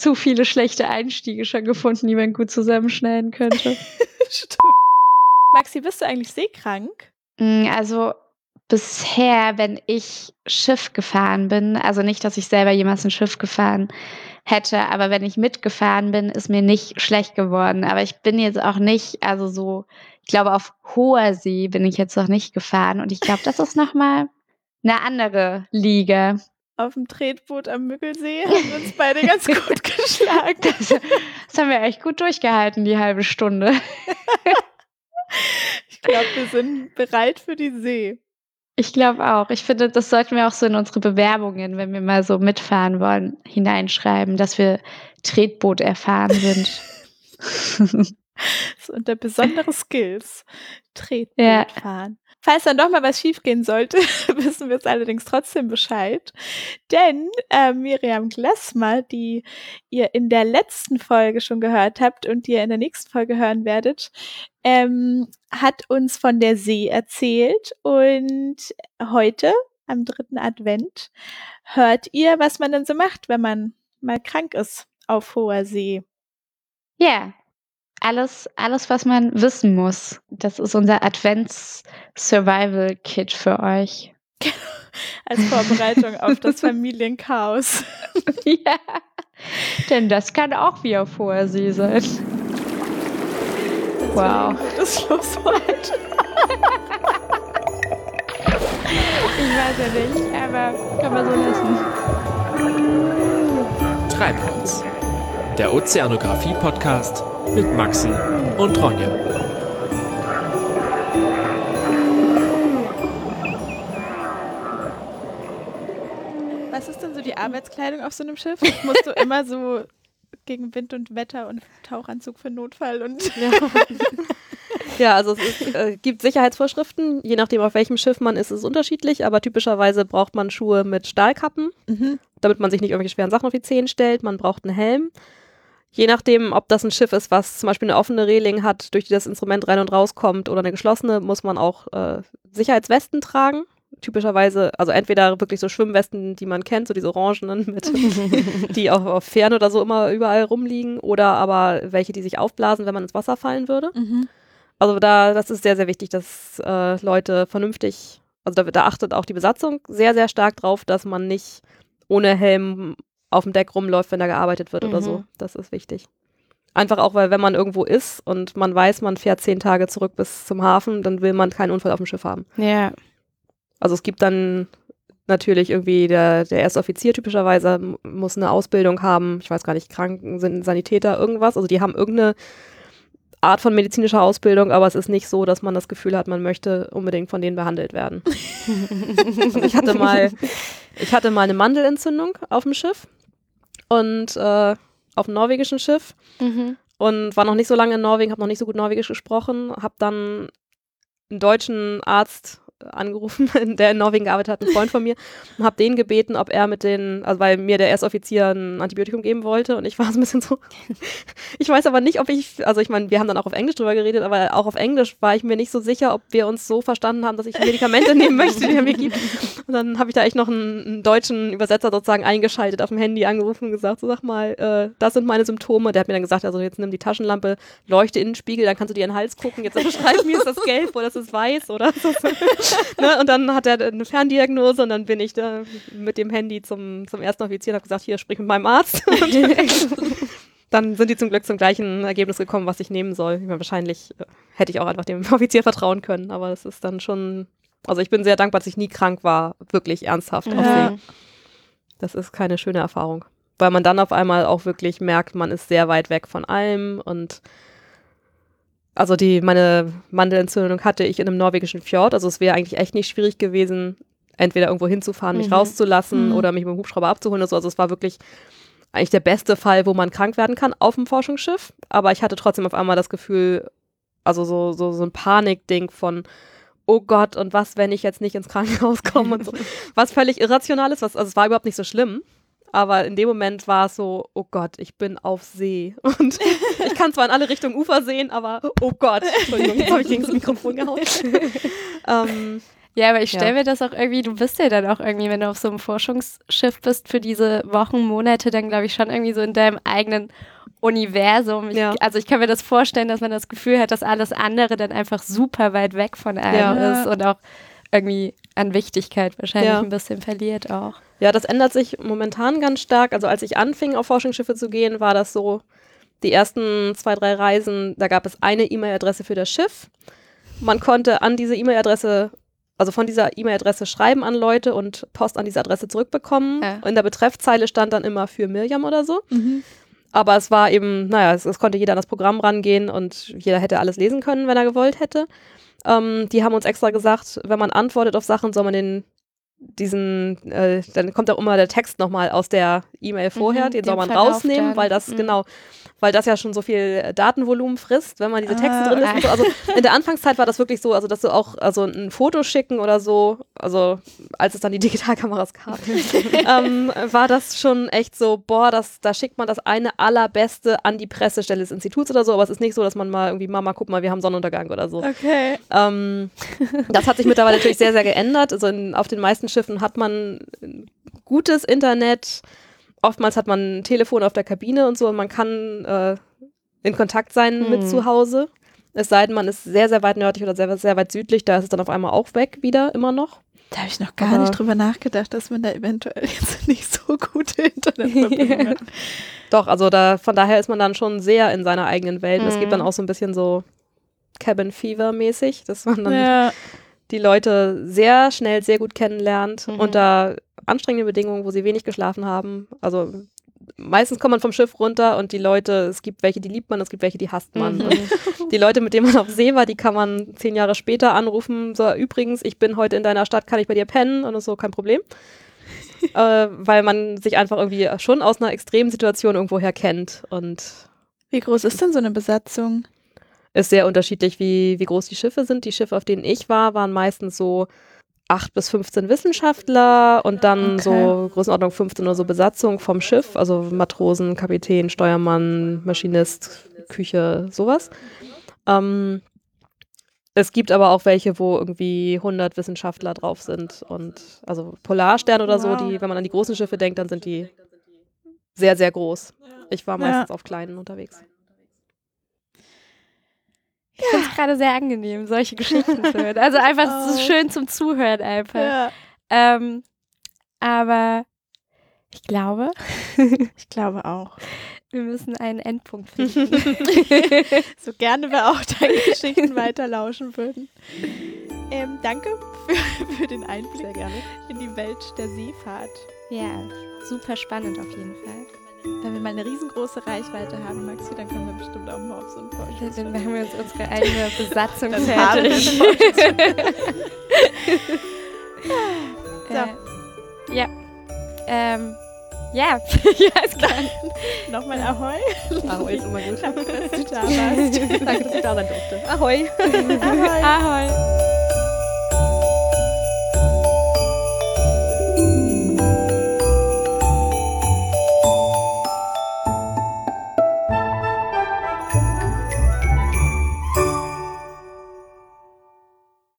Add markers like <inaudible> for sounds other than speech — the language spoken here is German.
zu viele schlechte Einstiege schon gefunden, die man gut zusammenschneiden könnte. <laughs> Stimmt. Maxi, bist du eigentlich seekrank? Mm, also bisher, wenn ich Schiff gefahren bin, also nicht, dass ich selber jemals ein Schiff gefahren hätte, aber wenn ich mitgefahren bin, ist mir nicht schlecht geworden. Aber ich bin jetzt auch nicht, also so, ich glaube, auf hoher See bin ich jetzt noch nicht gefahren und ich glaube, das ist nochmal eine andere Liga. Auf dem Tretboot am Müggelsee <laughs> haben wir uns beide ganz gut <laughs> geschlagen. Das, das haben wir echt gut durchgehalten, die halbe Stunde. ich glaube, wir sind bereit für die See. Ich glaube auch. Ich finde, das sollten wir auch so in unsere Bewerbungen, wenn wir mal so mitfahren wollen, hineinschreiben, dass wir Tretboot erfahren sind. <laughs> so unter besondere Skills. Tretboot ja. fahren. Falls dann doch mal was schiefgehen sollte, <laughs> wissen wir es allerdings trotzdem Bescheid. Denn äh, Miriam Glessmer, die ihr in der letzten Folge schon gehört habt und die ihr in der nächsten Folge hören werdet, ähm, hat uns von der See erzählt. Und heute, am dritten Advent, hört ihr, was man denn so macht, wenn man mal krank ist auf hoher See. Ja, alles, alles, was man wissen muss. Das ist unser Advents-Survival-Kit für euch. <laughs> Als Vorbereitung auf das <laughs> Familienchaos. ja, denn das kann auch wie auf hoher See sein. Das wow. Das Schlusswort. ich weiß ja nicht, aber kann man so lassen. Treibholz. Der Ozeanografie-Podcast mit Maxi und Ronja. Was ist denn so die Arbeitskleidung auf so einem Schiff? Musst du immer so gegen Wind und Wetter und Tauchanzug für Notfall und. <laughs> Ja, ja also es ist, äh, gibt Sicherheitsvorschriften. Je nachdem, auf welchem Schiff man ist, ist es unterschiedlich. Aber typischerweise braucht man Schuhe mit Stahlkappen, mhm. damit man sich nicht irgendwelche schweren Sachen auf die Zehen stellt. Man braucht einen Helm. Je nachdem, ob das ein Schiff ist, was zum Beispiel eine offene Reling hat, durch die das Instrument rein und rauskommt, oder eine geschlossene, muss man auch äh, Sicherheitswesten tragen. Typischerweise, also entweder wirklich so Schwimmwesten, die man kennt, so diese orangenen, mit, <laughs> die auch auf Fähren oder so immer überall rumliegen, oder aber welche, die sich aufblasen, wenn man ins Wasser fallen würde. Mhm. Also da, das ist sehr, sehr wichtig, dass äh, Leute vernünftig, also da, da achtet auch die Besatzung sehr, sehr stark drauf, dass man nicht ohne Helm auf dem Deck rumläuft, wenn da gearbeitet wird mhm. oder so. Mhm. Das ist wichtig. Einfach auch, weil wenn man irgendwo ist und man weiß, man fährt zehn Tage zurück bis zum Hafen, dann will man keinen Unfall auf dem Schiff haben. Ja. Also es gibt dann natürlich irgendwie der, der erste Offizier typischerweise muss eine Ausbildung haben, ich weiß gar nicht, Kranken, sind Sanitäter, irgendwas. Also die haben irgendeine Art von medizinischer Ausbildung, aber es ist nicht so, dass man das Gefühl hat, man möchte unbedingt von denen behandelt werden. <laughs> also ich hatte mal, ich hatte mal eine Mandelentzündung auf dem Schiff und äh, auf dem norwegischen Schiff mhm. und war noch nicht so lange in Norwegen, habe noch nicht so gut Norwegisch gesprochen, habe dann einen deutschen Arzt angerufen, <laughs> der in Norwegen gearbeitet hat, ein Freund von mir, und habe den gebeten, ob er mit den, also weil mir der Erstoffizier ein Antibiotikum geben wollte und ich <laughs> war so ein bisschen so, ich weiß aber nicht, ob ich, also ich meine, wir haben dann auch auf Englisch drüber geredet, aber auch auf Englisch war ich mir nicht so sicher, ob wir uns so verstanden haben, dass ich Medikamente <laughs> nehmen möchte, die er mir gibt. Und dann habe ich da echt noch einen, einen, deutschen Übersetzer sozusagen eingeschaltet, auf dem Handy angerufen und gesagt, so sag mal, äh, das sind meine Symptome. Der hat mir dann gesagt, also jetzt nimm die Taschenlampe, leuchte in den Spiegel, dann kannst du dir in den Hals gucken, jetzt beschreib mir, ist das gelb oder ist das weiß oder so. <laughs> ne? Und dann hat er eine Ferndiagnose und dann bin ich da mit dem Handy zum, zum ersten Offizier und habe gesagt, hier, sprich mit meinem Arzt. <laughs> dann sind die zum Glück zum gleichen Ergebnis gekommen, was ich nehmen soll. Ich meine, wahrscheinlich äh, hätte ich auch einfach dem Offizier vertrauen können, aber das ist dann schon, also ich bin sehr dankbar, dass ich nie krank war, wirklich ernsthaft. Ja. Das ist keine schöne Erfahrung, weil man dann auf einmal auch wirklich merkt, man ist sehr weit weg von allem und also die, meine Mandelentzündung hatte ich in einem norwegischen Fjord. Also es wäre eigentlich echt nicht schwierig gewesen, entweder irgendwo hinzufahren, mich mhm. rauszulassen mhm. oder mich mit dem Hubschrauber abzuholen oder so. Also es war wirklich eigentlich der beste Fall, wo man krank werden kann auf dem Forschungsschiff. Aber ich hatte trotzdem auf einmal das Gefühl, also so, so, so ein Panikding von, oh Gott, und was, wenn ich jetzt nicht ins Krankenhaus komme und so. <laughs> Was völlig irrational ist, was, also es war überhaupt nicht so schlimm. Aber in dem Moment war es so, oh Gott, ich bin auf See. <laughs> Und ich kann zwar in alle Richtungen Ufer sehen, aber oh Gott. Entschuldigung, jetzt habe ich gegen das Mikrofon gehauen. <laughs> ähm, Ja, aber ich stelle ja. mir das auch irgendwie, du bist ja dann auch irgendwie, wenn du auf so einem Forschungsschiff bist, für diese Wochen, Monate, dann glaube ich schon irgendwie so in deinem eigenen Universum. Ich, ja. Also ich kann mir das vorstellen, dass man das Gefühl hat, dass alles andere dann einfach super weit weg von einem ja. ist und auch irgendwie an Wichtigkeit wahrscheinlich ein bisschen verliert auch. Ja, das ändert sich momentan ganz stark. Also als ich anfing, auf Forschungsschiffe zu gehen, war das so, die ersten zwei, drei Reisen, da gab es eine E-Mail-Adresse für das Schiff. Man konnte an diese E-Mail-Adresse, also von dieser E-Mail-Adresse schreiben an Leute und Post an diese Adresse zurückbekommen. Ja. In der Betreffzeile stand dann immer für Miriam oder so. Mhm. Aber es war eben, naja, es, es, konnte jeder an das Programm rangehen und jeder hätte alles lesen können, wenn er gewollt hätte. Ähm, die haben uns extra gesagt, wenn man antwortet auf Sachen, soll man den diesen, äh, dann kommt auch immer der Text nochmal aus der E-Mail vorher, mhm, den soll man Verlauf rausnehmen, dann. weil das, mhm. genau, weil das ja schon so viel Datenvolumen frisst, wenn man diese Texte ah, drin ist. So. Also in der Anfangszeit war das wirklich so, also dass du auch also ein Foto schicken oder so, also als es dann die Digitalkameras gab, <laughs> ähm, war das schon echt so, boah, das, da schickt man das eine allerbeste an die Pressestelle des Instituts oder so, aber es ist nicht so, dass man mal irgendwie, Mama, guck mal, wir haben Sonnenuntergang oder so. Okay. Ähm, das hat sich mittlerweile natürlich sehr, sehr geändert. Also in, auf den meisten Schiffen hat man gutes Internet, oftmals hat man ein Telefon auf der Kabine und so und man kann äh, in Kontakt sein hm. mit zu Hause. Es sei denn, man ist sehr, sehr weit nördlich oder sehr, sehr weit südlich, da ist es dann auf einmal auch weg wieder, immer noch. Da habe ich noch gar Aber nicht drüber nachgedacht, dass man da eventuell <laughs> jetzt nicht so gute Internetverbindung hat. <laughs> Doch, also da, von daher ist man dann schon sehr in seiner eigenen Welt. Mhm. Es gibt dann hm. auch so ein bisschen so Cabin Fever mäßig, dass man dann ja. Die Leute sehr schnell, sehr gut kennenlernt mhm. unter anstrengenden Bedingungen, wo sie wenig geschlafen haben. Also meistens kommt man vom Schiff runter und die Leute, es gibt welche, die liebt man, es gibt welche, die hasst man. Mhm. die Leute, mit denen man auf See war, die kann man zehn Jahre später anrufen. So, übrigens, ich bin heute in deiner Stadt, kann ich bei dir pennen? Und so kein Problem. <laughs> äh, weil man sich einfach irgendwie schon aus einer extremen Situation irgendwoher kennt. Und wie groß ist denn so eine Besatzung? Ist sehr unterschiedlich, wie, wie groß die Schiffe sind. Die Schiffe, auf denen ich war, waren meistens so 8 bis 15 Wissenschaftler und dann okay. so Größenordnung 15 oder so Besatzung vom Schiff, also Matrosen, Kapitän, Steuermann, Maschinist, Küche, sowas. Ähm, es gibt aber auch welche, wo irgendwie 100 Wissenschaftler drauf sind und also Polarstern oder wow. so, die, wenn man an die großen Schiffe denkt, dann sind die sehr, sehr groß. Ich war meistens ja. auf kleinen unterwegs. Ich finde es gerade sehr angenehm, solche Geschichten zu hören. Also einfach <laughs> oh. so schön zum Zuhören einfach. Ja. Ähm, aber ich glaube. <laughs> ich glaube auch. Wir müssen einen Endpunkt <laughs> finden. so gerne wir auch deine Geschichten weiter lauschen würden. Ähm, danke für, für den Einblick in die Welt der Seefahrt. Ja, super spannend auf jeden Fall. Wenn wir mal eine riesengroße Reichweite haben, Maxi, dann können wir bestimmt auch mal auf so einen Vorschuss. Dann haben wir uns unsere eigene <laughs> Besatzung fertig. <laughs> so. Äh, ja. Ähm, ja, <laughs> ja, ist klar. Nochmal Ahoi. Ahoi ist immer gut. Danke, dass du da warst. Danke, dass ich da sein durfte. Ahoi. Ahoi. Ahoi.